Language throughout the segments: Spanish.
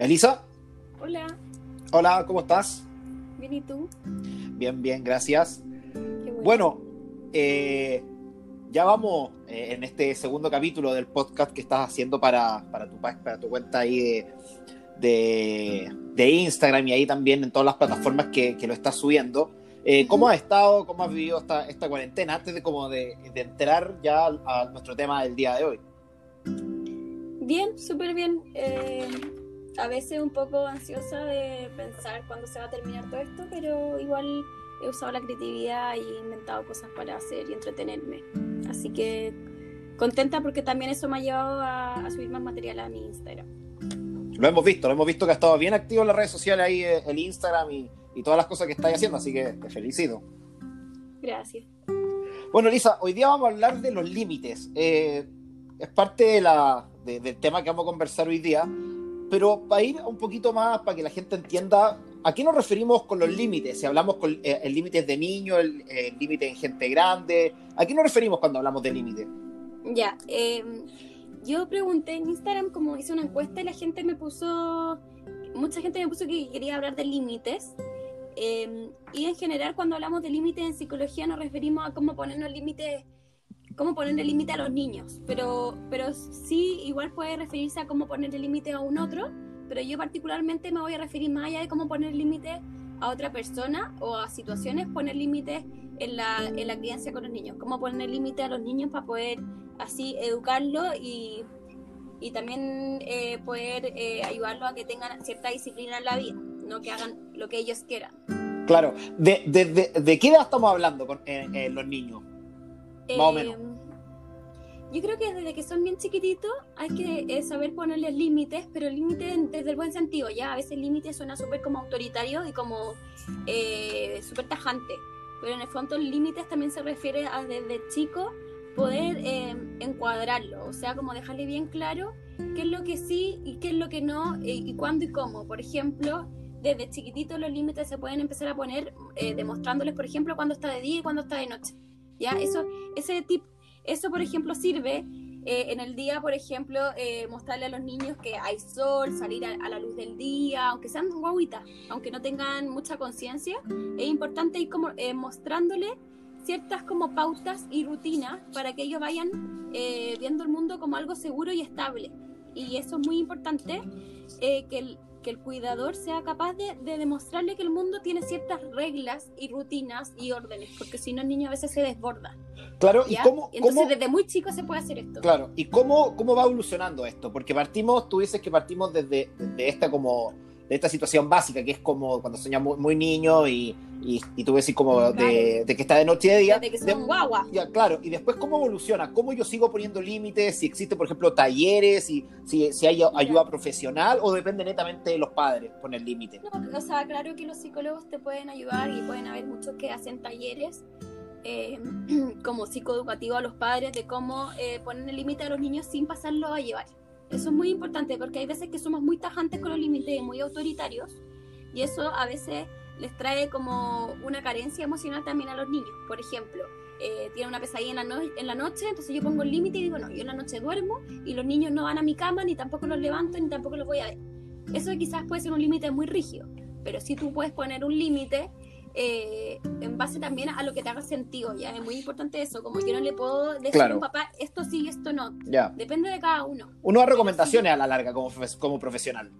Elisa. Hola. Hola, ¿cómo estás? Bien, ¿y tú? Bien, bien, gracias. bueno, eh, ya vamos eh, en este segundo capítulo del podcast que estás haciendo para, tu, para tu cuenta ahí de, Instagram y ahí también en todas las plataformas que, lo estás subiendo. Eh, ¿Cómo has estado, cómo has vivido esta, esta cuarentena antes de, como de, de entrar ya a, nuestro tema del día de hoy? Bien, súper bien. Eh, a veces un poco ansiosa de pensar cuándo se va a terminar todo esto, pero igual he usado la creatividad y he inventado cosas para hacer y entretenerme. Así que contenta porque también eso me ha llevado a, subir más material a mi Instagram. Lo hemos visto, lo hemos visto que ha estado bien activo en las redes sociales ahí, eh, el Instagram y, todas las cosas que estáis haciendo, así que te felicito. Gracias. Bueno, Lisa, hoy día vamos a hablar de los límites. Eh, es parte de la, del tema que vamos a conversar hoy día, pero para ir un poquito más, para que la gente entienda ¿A qué nos referimos con los límites? Si hablamos con eh, el límite de niños, el límite en gente grande, ¿a qué nos referimos cuando hablamos de límite? Ya, em, yo pregunté en Instagram, como hice una encuesta y la gente me puso, mucha gente me puso que quería hablar de límites. Em, y en general cuando hablamos de límites en psicología nos referimos a cómo ponernos límites cómo ponerle límite a los niños, pero, pero sí igual puede referirse a cómo ponerle límite a un otro pero yo particularmente me voy a referir más allá de cómo poner límites a otra persona o a situaciones, poner límites en la, en la crianza con los niños, cómo poner límites a los niños para poder así educarlos y, y también eh, poder eh, ayudarlos a que tengan cierta disciplina en la vida, no que hagan lo que ellos quieran. Claro, ¿de, de, de, qué edad estamos hablando con eh, los niños? Más o menos yo creo que desde que son bien chiquititos hay que eh, saber ponerles límites, pero límites desde el buen sentido, ya a veces límites suena súper como autoritario y como eh, súper tajante, pero en el fondo límites también se refiere a desde chico poder eh, encuadrarlo, o sea, como dejarle bien claro qué es lo que sí y qué es lo que no, y cuándo y cómo. Por ejemplo, desde chiquititos los límites se pueden empezar a poner demostrándoles, por ejemplo, cuándo está de día y cuándo está de noche. ¿Ya? Eso, ese tipo eso, por ejemplo, sirve eh, en el día, por ejemplo, eh, mostrarle a los niños que hay sol, salir a, la luz del día, aunque sean guaguitas, aunque no tengan mucha conciencia, es importante ir como eh, mostrándole ciertas como pautas y rutinas para que ellos vayan viendo el mundo como algo seguro y estable. Y eso es muy importante, que el, que el cuidador sea capaz de, demostrarle que el mundo tiene ciertas reglas y rutinas y órdenes, porque si no el niño a veces se desborda. Claro, ¿y cómo, Entonces desde muy chico se puede hacer esto. Claro, ¿y cómo, cómo va evolucionando esto? Porque partimos, tú dices que partimos desde, desde esta como de esta situación básica, que es como cuando soñamos muy, niño y, y, tú ves como de, que está de noche y de día. De que son guagua. Ya, claro, y después cómo evoluciona, cómo yo sigo poniendo límites, si existe, por ejemplo, talleres, si, si, si hay ayuda profesional o depende netamente de los padres poner límites. No, o sea, claro que los psicólogos te pueden ayudar y pueden haber muchos que hacen talleres. Eh, como psicoeducativo a los padres de cómo eh, poner el límite a los niños sin pasarlo a llevar. Eso es muy importante porque hay veces que somos muy tajantes con los límites y muy autoritarios y eso a veces les trae como una carencia emocional también a los niños. Por ejemplo, eh, tienen una pesadilla en la, en la noche, entonces yo pongo el límite y digo, no, yo en la noche duermo y los niños no van a mi cama, ni tampoco los levanto, ni tampoco los voy a ver. Eso quizás puede ser un límite muy rígido, pero si tú puedes poner un límite eh, en base también a lo que te haga sentido, ya es muy importante eso, como yo no le puedo decir a un papá esto sí y esto no, ya. depende de cada uno. Uno da recomendaciones a la larga como, como profesional.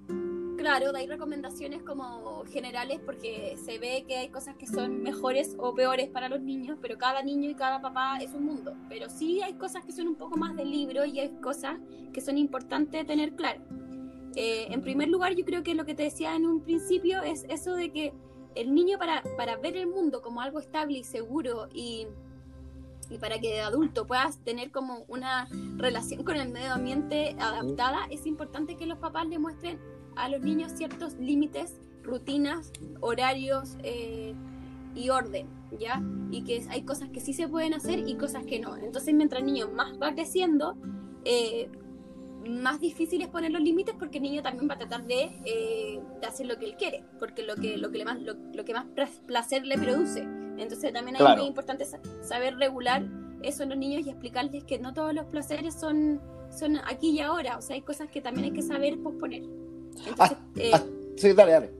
Claro, hay recomendaciones como generales porque se ve que hay cosas que son mejores o peores para los niños, pero cada niño y cada papá es un mundo. Pero sí hay cosas que son un poco más del libro y hay cosas que son importantes tener claro. Eh, en primer lugar, yo creo que lo que te decía en un principio es eso de que el niño para, para ver el mundo como algo estable y seguro y, y para que de adulto puedas tener como una relación con el medio ambiente adaptada, es importante que los papás le muestren a los niños ciertos límites, rutinas, horarios eh, y orden, ¿ya? Y que hay cosas que sí se pueden hacer y cosas que no. Entonces, mientras el niño más va creciendo, eh, más difícil es poner los límites porque el niño también va a tratar de, eh, de hacer lo que él quiere, porque lo que, lo que, le más, lo, que más placer le produce. Entonces también es muy importante saber regular eso en los niños y explicarles que no todos los placeres son, son aquí y ahora, o sea, hay cosas que también hay que saber posponer. Ah, eh, ah, sí, dale, dale.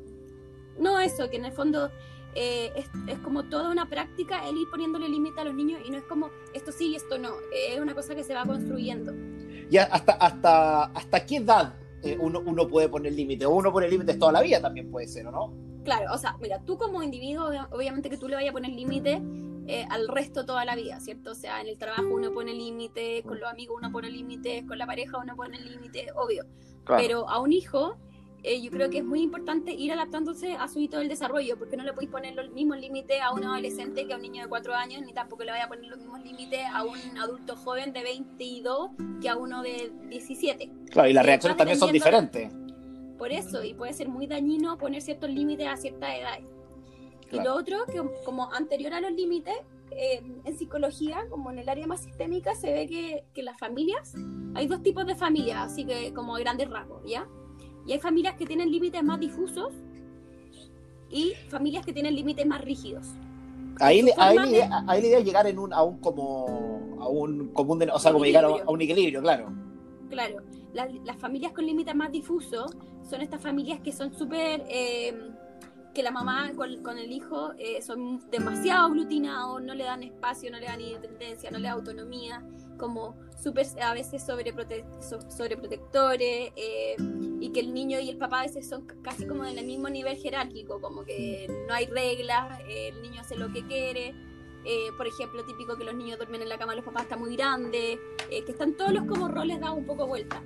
No, eso, que en el fondo eh, es, como toda una práctica el ir poniéndole límite a los niños y no es como esto sí y esto no, es una cosa que se va construyendo. Ya, hasta, hasta, hasta qué edad eh, uno, uno puede poner límite, o uno pone límites toda la vida también puede ser, ¿o no? Claro, o sea, mira, tú como individuo, obviamente que tú le vayas a poner límite eh, al resto toda la vida, ¿cierto? O sea, en el trabajo uno pone límite, con los amigos uno pone límite, con la pareja uno pone límite, obvio. Pero a un hijo eh, yo creo que es muy importante ir adaptándose a su hito del desarrollo, porque no le podéis poner los mismos límites a un adolescente que a un niño de 4 años, ni tampoco le vaya a poner los mismos límites a un adulto joven de 22 que a uno de 17. Claro, y las reacciones también son diferentes. Por eso, y puede ser muy dañino poner ciertos límites a cierta edad. Y lo otro, que como anterior a los límites, eh, en psicología, como en el área más sistémica, se ve que, que las familias, hay dos tipos de familias, así que como grandes rasgos, ¿ya? Y hay familias que tienen límites más difusos y familias que tienen límites más rígidos. Ahí, ahí, la idea, es llegar en un, a un como a un común o sea, como llegar a, un equilibrio, claro. Claro, las familias con límites más difusos son estas familias que son súper eh, que la mamá con, el hijo eh, son demasiado aglutinados, no le dan espacio, no le dan independencia, no le dan autonomía, como súper a veces sobreprote sobreprotectores, eh, y que el niño y el papá a veces son casi como en el mismo nivel jerárquico, como que no hay reglas, el niño hace lo que quiere. Eh, por ejemplo, típico que los niños duermen en la cama, los papás están muy grandes, que están todos los como roles dados un poco vuelta.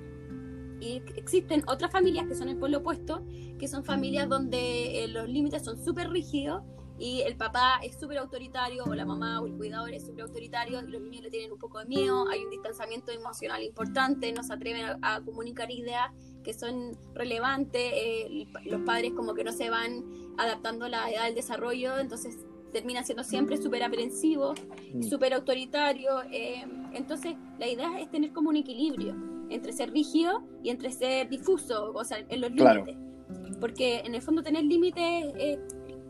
Y existen otras familias que son el pueblo opuesto, que son familias donde eh, los límites son súper rígidos y el papá es súper autoritario o la mamá o el cuidador es súper autoritario y los niños le tienen un poco de miedo, hay un distanciamiento emocional importante, no se atreven a, comunicar ideas que son relevantes, eh, los padres como que no se van adaptando a la edad del desarrollo, entonces termina siendo siempre súper aprensivo, mm. súper autoritario, eh, entonces la idea es tener como un equilibrio entre ser rígido y entre ser difuso, o sea, en los límites. Porque en el fondo tener límites eh,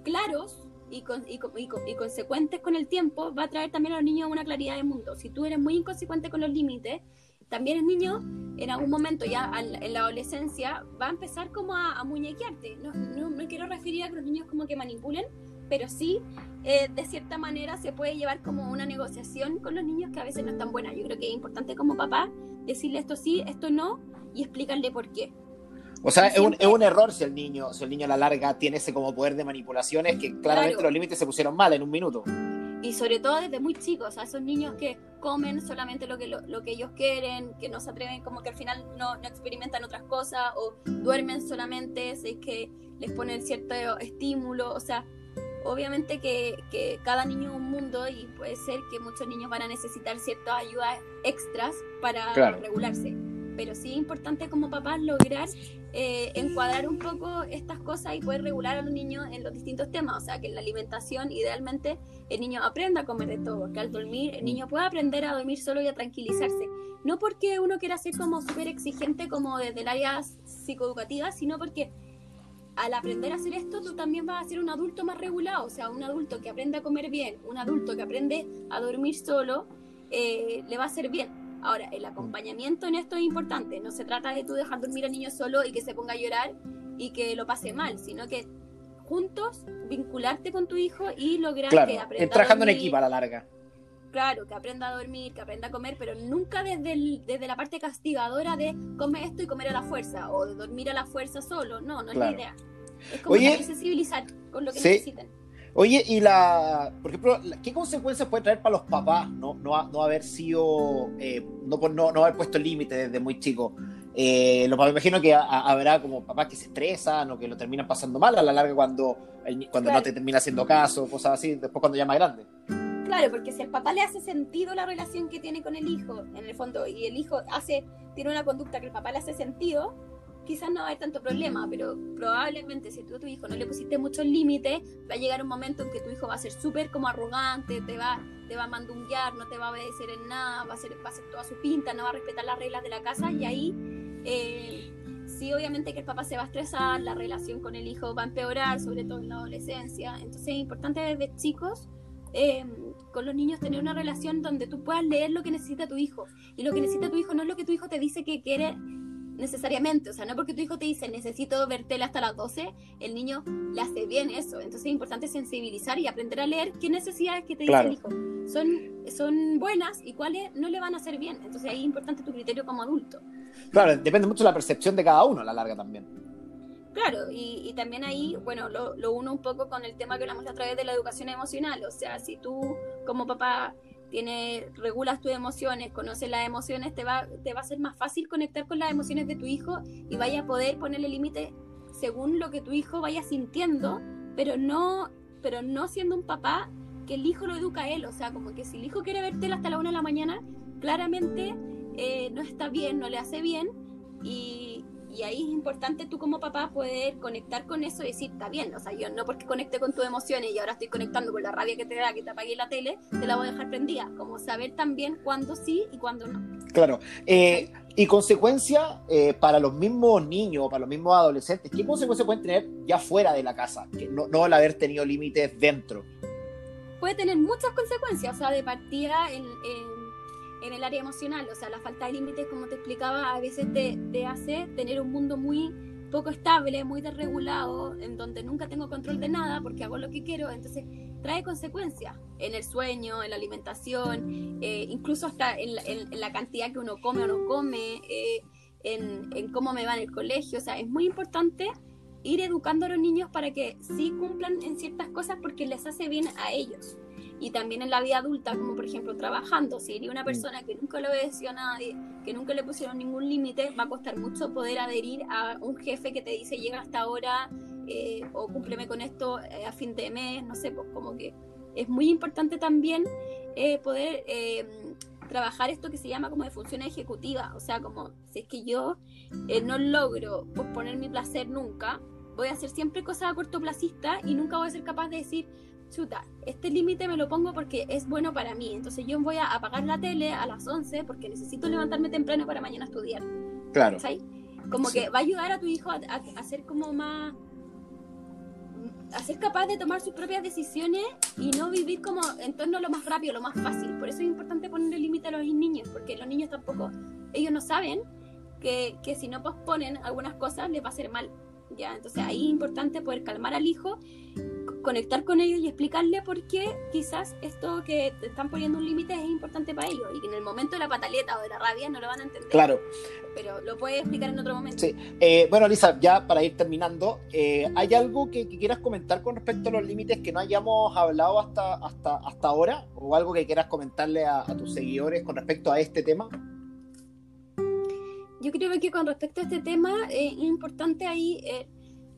claros y, y, consecuentes con el tiempo va a traer también a los niños una claridad de mundo. Si tú eres muy inconsecuente con los límites, también el niño en algún momento ya en la adolescencia va a empezar como a, muñequearte. No, no me quiero referir a que los niños como que manipulen, pero sí eh, de cierta manera se puede llevar como una negociación con los niños que a veces no es tan buena. Yo creo que es importante como papá decirle esto sí, esto no y explicarle por qué. O sea, es, un, es, un, error si el niño, si el niño a la larga tiene ese como poder de manipulaciones que claramente los límites se pusieron mal en un minuto. Y sobre todo desde muy chicos, a esos niños que comen solamente lo que, lo, que ellos quieren, que no se atreven, como que al final no, no experimentan otras cosas o duermen solamente, es que les ponen cierto estímulo, o sea, obviamente que, que, cada niño es un mundo y puede ser que muchos niños van a necesitar ciertas ayudas extras para regularse. Pero sí es importante como papás lograr eh, encuadrar un poco estas cosas y poder regular a los niños en los distintos temas. O sea, que en la alimentación idealmente el niño aprenda a comer de todo, que al dormir el niño pueda aprender a dormir solo y a tranquilizarse. No porque uno quiera ser como súper exigente como desde el área psicoeducativa, sino porque al aprender a hacer esto, tú también vas a ser un adulto más regulado, o sea, un adulto que aprende a comer bien, un adulto que aprende a dormir solo, eh, le va a hacer bien. Ahora, el acompañamiento en esto es importante, no se trata de tú dejar dormir al niño solo y que se ponga a llorar y que lo pase mal, sino que juntos vincularte con tu hijo y lograr que aprenda. Trabajando en equipo a la larga. Claro, que aprenda a dormir, que aprenda a comer, pero nunca desde, desde la parte castigadora de comer esto y comer a la fuerza, o de dormir a la fuerza solo. No, no es la idea. Es como Oye, sensibilizar con lo que necesiten. Oye, y la, por ejemplo, ¿qué consecuencias puede traer para los papás no, no, no haber sido, eh, no, no, no, haber puesto límite desde muy chico? Eh, lo, me imagino que habrá como papás que se estresan o que lo terminan pasando mal a la larga cuando, cuando no te termina haciendo caso, cosas así, después cuando ya más grande. Claro, porque si al papá le hace sentido la relación que tiene con el hijo, en el fondo, y el hijo hace, tiene una conducta que el papá le hace sentido, quizás no va a haber tanto problema, pero probablemente si tú a tu hijo no le pusiste muchos límites, va a llegar un momento en que tu hijo va a ser súper como arrogante, te va, te va a mandunguear, no te va a obedecer en nada, va a, ser, va a hacer toda su pinta, no va a respetar las reglas de la casa, y ahí eh, sí, obviamente que el papá se va a estresar, la relación con el hijo va a empeorar, sobre todo en la adolescencia. Entonces es importante desde chicos eh, con los niños tener una relación donde tú puedas leer lo que necesita tu hijo. Y lo que necesita tu hijo no es lo que tu hijo te dice que quiere necesariamente, o sea, no porque tu hijo te dice necesito ver tele hasta las 12, el niño le hace bien eso. Entonces es importante sensibilizar y aprender a leer qué necesidades que te dice el hijo son, son buenas y cuáles no le van a hacer bien. Entonces ahí es importante tu criterio como adulto. Claro, depende mucho de la percepción de cada uno a la larga también. Claro, y, también ahí, bueno, lo, lo, uno un poco con el tema que hablamos a través de la educación emocional. O sea, si tú como papá tiene, regulas tus emociones, conoces las emociones, te va, te va a ser más fácil conectar con las emociones de tu hijo y vaya a poder ponerle límite según lo que tu hijo vaya sintiendo, pero no, pero no siendo un papá que el hijo lo educa a él. O sea, como que si el hijo quiere verte hasta la una de la mañana, claramente eh, no está bien, no le hace bien y, y ahí es importante tú como papá poder conectar con eso y decir, está bien, o sea, yo no porque conecte con tus emociones y ahora estoy conectando con la rabia que te da que te apague la tele, te la voy a dejar prendida. Como saber también cuándo sí y cuándo no. Claro. Eh, y consecuencia eh, para los mismos niños, para los mismos adolescentes, ¿qué consecuencias pueden tener ya fuera de la casa? Que no, no el haber tenido límites dentro. Puede tener muchas consecuencias, o sea, de partida en en el área emocional. O sea, la falta de límites, como te explicaba, a veces te, hace tener un mundo muy poco estable, muy desregulado, en donde nunca tengo control de nada porque hago lo que quiero, entonces trae consecuencias en el sueño, en la alimentación, eh, incluso hasta en la, cantidad que uno come o no come, eh, en, en, cómo me va en el colegio, o sea, es muy importante ir educando a los niños para que sí cumplan en ciertas cosas porque les hace bien a ellos y también en la vida adulta, como por ejemplo trabajando, si eres una mm. persona que nunca le obedeció a nadie, que nunca le pusieron ningún límite, va a costar mucho poder adherir a un jefe que te dice llega hasta ahora eh, o cúmpleme con esto eh, a fin de mes, no sé, pues como que es muy importante también eh, poder trabajar esto que se llama como de función ejecutiva, o sea, como si es que yo no logro posponer mi placer nunca, voy a hacer siempre cosas a cortoplacista y nunca voy a ser capaz de decir, chuta, este límite me lo pongo porque es bueno para mí. Entonces yo voy a apagar la tele a las 11 porque necesito levantarme temprano para mañana estudiar. Claro. Como que va a ayudar a tu hijo a, a, ser como más a ser capaz de tomar sus propias decisiones y no vivir como en torno a lo más rápido, lo más fácil. Por eso es importante ponerle límite a los niños, porque los niños tampoco, ellos no saben que, que si no posponen algunas cosas les va a hacer mal. ¿ya? Entonces ahí es importante poder calmar al hijo conectar con ellos y explicarle por qué quizás esto que te están poniendo un límite es importante para ellos y que en el momento de la pataleta o de la rabia no lo van a entender. Claro. Pero lo puedes explicar en otro momento. Sí. Eh, bueno, Lisa, ya para ir terminando, eh, ¿hay algo que, quieras comentar con respecto a los límites que no hayamos hablado hasta, hasta, hasta ahora? ¿O algo que quieras comentarle a, tus seguidores con respecto a este tema? Yo creo que con respecto a este tema eh, es importante ahí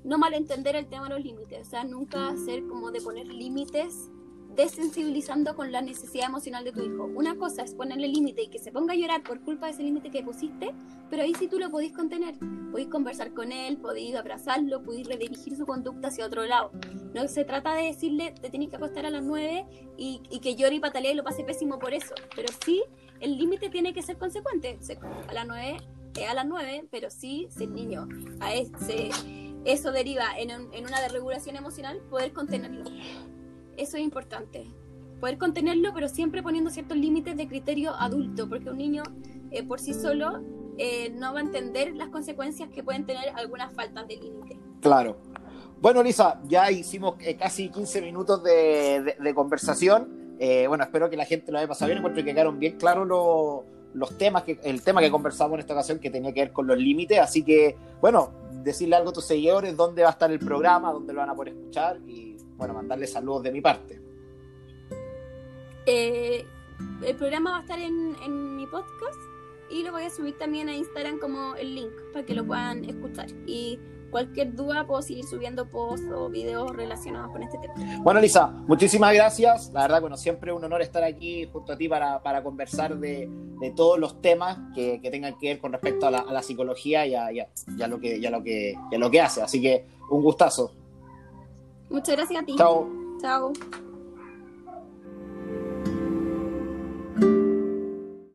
no malentender el tema de los límites, o sea, nunca hacer como de poner límites desensibilizando con la necesidad emocional de tu hijo. Una cosa es ponerle límite y que se ponga a llorar por culpa de ese límite que pusiste, pero ahí sí tú lo podéis contener. Podéis conversar con él, podéis abrazarlo, podéis redirigir su conducta hacia otro lado. No se trata de decirle, te tienes que acostar a las 9 y, que llore y patalee y lo pase pésimo por eso. Pero sí, el límite tiene que ser consecuente. a las 9 es a las 9, pero sí, si el niño a ese eso deriva en, una desregulación emocional, poder contenerlo. Eso es importante. Poder contenerlo, pero siempre poniendo ciertos límites de criterio adulto, porque un niño eh, por sí solo eh, no va a entender las consecuencias que pueden tener algunas faltas de límite. Claro. Bueno, Lisa, ya hicimos eh, casi 15 minutos de, conversación. bueno, espero que la gente lo haya pasado bien. Encuentro que quedaron bien claros los los temas que el tema que conversamos en esta ocasión que tenía que ver con los límites así que bueno decirle algo a tus seguidores dónde va a estar el programa dónde lo van a poder escuchar y bueno mandarles saludos de mi parte. Eh, el programa va a estar en, en mi podcast y lo voy a subir también a Instagram como el link para que lo puedan escuchar. Y cualquier duda puedo seguir subiendo posts o videos relacionados con este tema. Bueno, Lisa, muchísimas gracias. La verdad, bueno, siempre un honor estar aquí junto a ti para, para conversar de, de, todos los temas que, que, tengan que ver con respecto a la, a la psicología y a, ya lo que, ya lo que, ya lo que hace. Así que un gustazo. Muchas gracias a ti. Chao. Chao.